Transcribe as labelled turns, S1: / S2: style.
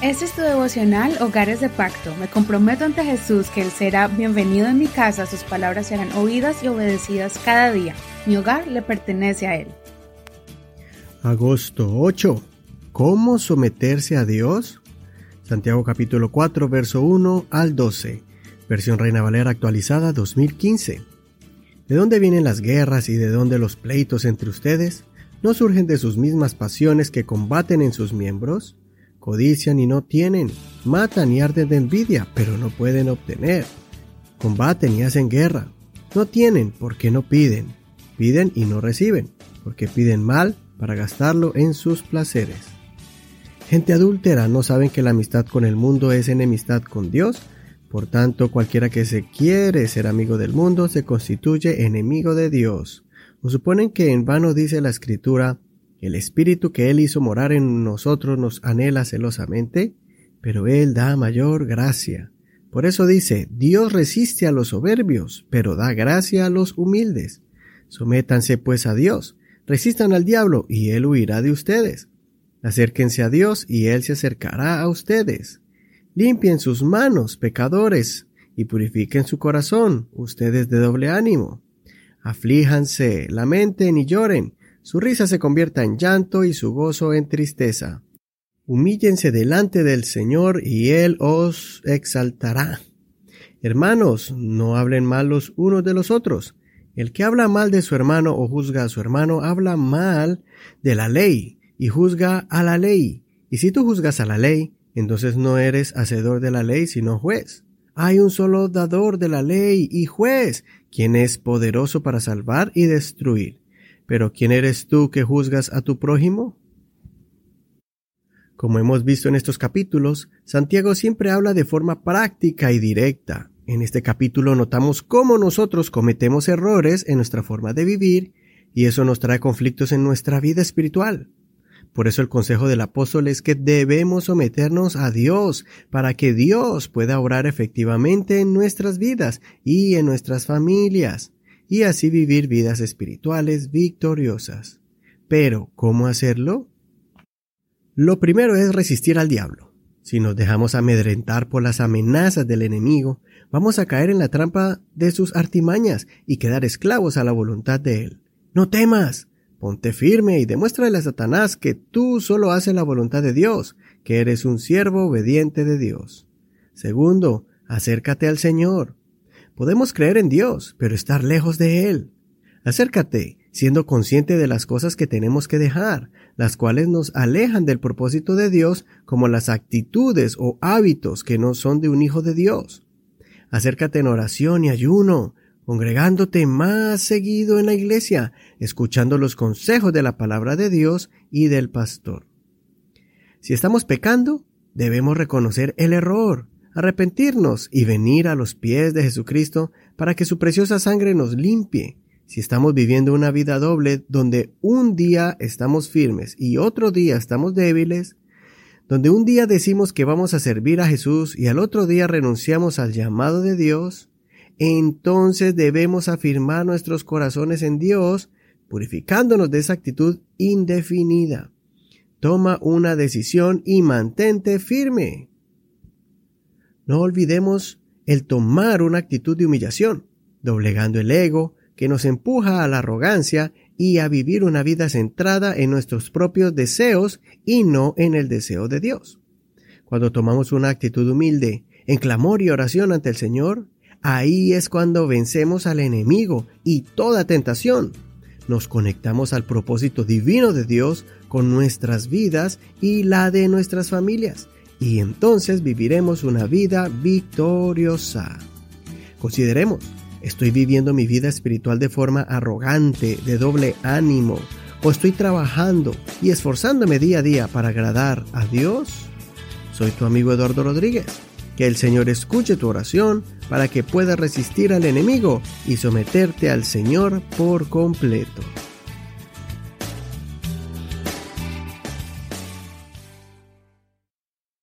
S1: Este es tu devocional Hogares de Pacto. Me comprometo ante Jesús que Él será bienvenido en mi casa, sus palabras serán oídas y obedecidas cada día. Mi hogar le pertenece a Él.
S2: Agosto 8. ¿Cómo someterse a Dios? Santiago capítulo 4, verso 1 al 12. Versión Reina Valera actualizada 2015. ¿De dónde vienen las guerras y de dónde los pleitos entre ustedes? ¿No surgen de sus mismas pasiones que combaten en sus miembros? Codician y no tienen, matan y arden de envidia, pero no pueden obtener. Combaten y hacen guerra. No tienen porque no piden. Piden y no reciben, porque piden mal para gastarlo en sus placeres. Gente adúltera no saben que la amistad con el mundo es enemistad con Dios. Por tanto, cualquiera que se quiere ser amigo del mundo se constituye enemigo de Dios. ¿O suponen que en vano dice la escritura, el Espíritu que Él hizo morar en nosotros nos anhela celosamente, pero Él da mayor gracia. Por eso dice, Dios resiste a los soberbios, pero da gracia a los humildes. Sométanse pues a Dios, resistan al diablo, y Él huirá de ustedes. Acérquense a Dios, y Él se acercará a ustedes. Limpien sus manos, pecadores, y purifiquen su corazón, ustedes de doble ánimo. Aflíjanse, lamenten y lloren, su risa se convierta en llanto y su gozo en tristeza. Humíllense delante del Señor y Él os exaltará. Hermanos, no hablen mal los unos de los otros. El que habla mal de su hermano o juzga a su hermano habla mal de la ley y juzga a la ley. Y si tú juzgas a la ley, entonces no eres hacedor de la ley, sino juez. Hay un solo dador de la ley y juez, quien es poderoso para salvar y destruir. Pero ¿quién eres tú que juzgas a tu prójimo? Como hemos visto en estos capítulos, Santiago siempre habla de forma práctica y directa. En este capítulo notamos cómo nosotros cometemos errores en nuestra forma de vivir y eso nos trae conflictos en nuestra vida espiritual. Por eso el consejo del apóstol es que debemos someternos a Dios para que Dios pueda obrar efectivamente en nuestras vidas y en nuestras familias y así vivir vidas espirituales victoriosas. Pero, ¿cómo hacerlo? Lo primero es resistir al diablo. Si nos dejamos amedrentar por las amenazas del enemigo, vamos a caer en la trampa de sus artimañas y quedar esclavos a la voluntad de él. No temas, ponte firme y demuéstrale a Satanás que tú solo haces la voluntad de Dios, que eres un siervo obediente de Dios. Segundo, acércate al Señor. Podemos creer en Dios, pero estar lejos de Él. Acércate, siendo consciente de las cosas que tenemos que dejar, las cuales nos alejan del propósito de Dios, como las actitudes o hábitos que no son de un hijo de Dios. Acércate en oración y ayuno, congregándote más seguido en la iglesia, escuchando los consejos de la palabra de Dios y del pastor. Si estamos pecando, debemos reconocer el error, arrepentirnos y venir a los pies de Jesucristo para que su preciosa sangre nos limpie. Si estamos viviendo una vida doble donde un día estamos firmes y otro día estamos débiles, donde un día decimos que vamos a servir a Jesús y al otro día renunciamos al llamado de Dios, entonces debemos afirmar nuestros corazones en Dios, purificándonos de esa actitud indefinida. Toma una decisión y mantente firme. No olvidemos el tomar una actitud de humillación, doblegando el ego, que nos empuja a la arrogancia y a vivir una vida centrada en nuestros propios deseos y no en el deseo de Dios. Cuando tomamos una actitud humilde, en clamor y oración ante el Señor, ahí es cuando vencemos al enemigo y toda tentación. Nos conectamos al propósito divino de Dios con nuestras vidas y la de nuestras familias y entonces viviremos una vida victoriosa. Consideremos, ¿estoy viviendo mi vida espiritual de forma arrogante, de doble ánimo? ¿O estoy trabajando y esforzándome día a día para agradar a Dios? Soy tu amigo Eduardo Rodríguez. Que el Señor escuche tu oración para que puedas resistir al enemigo y someterte al Señor por completo.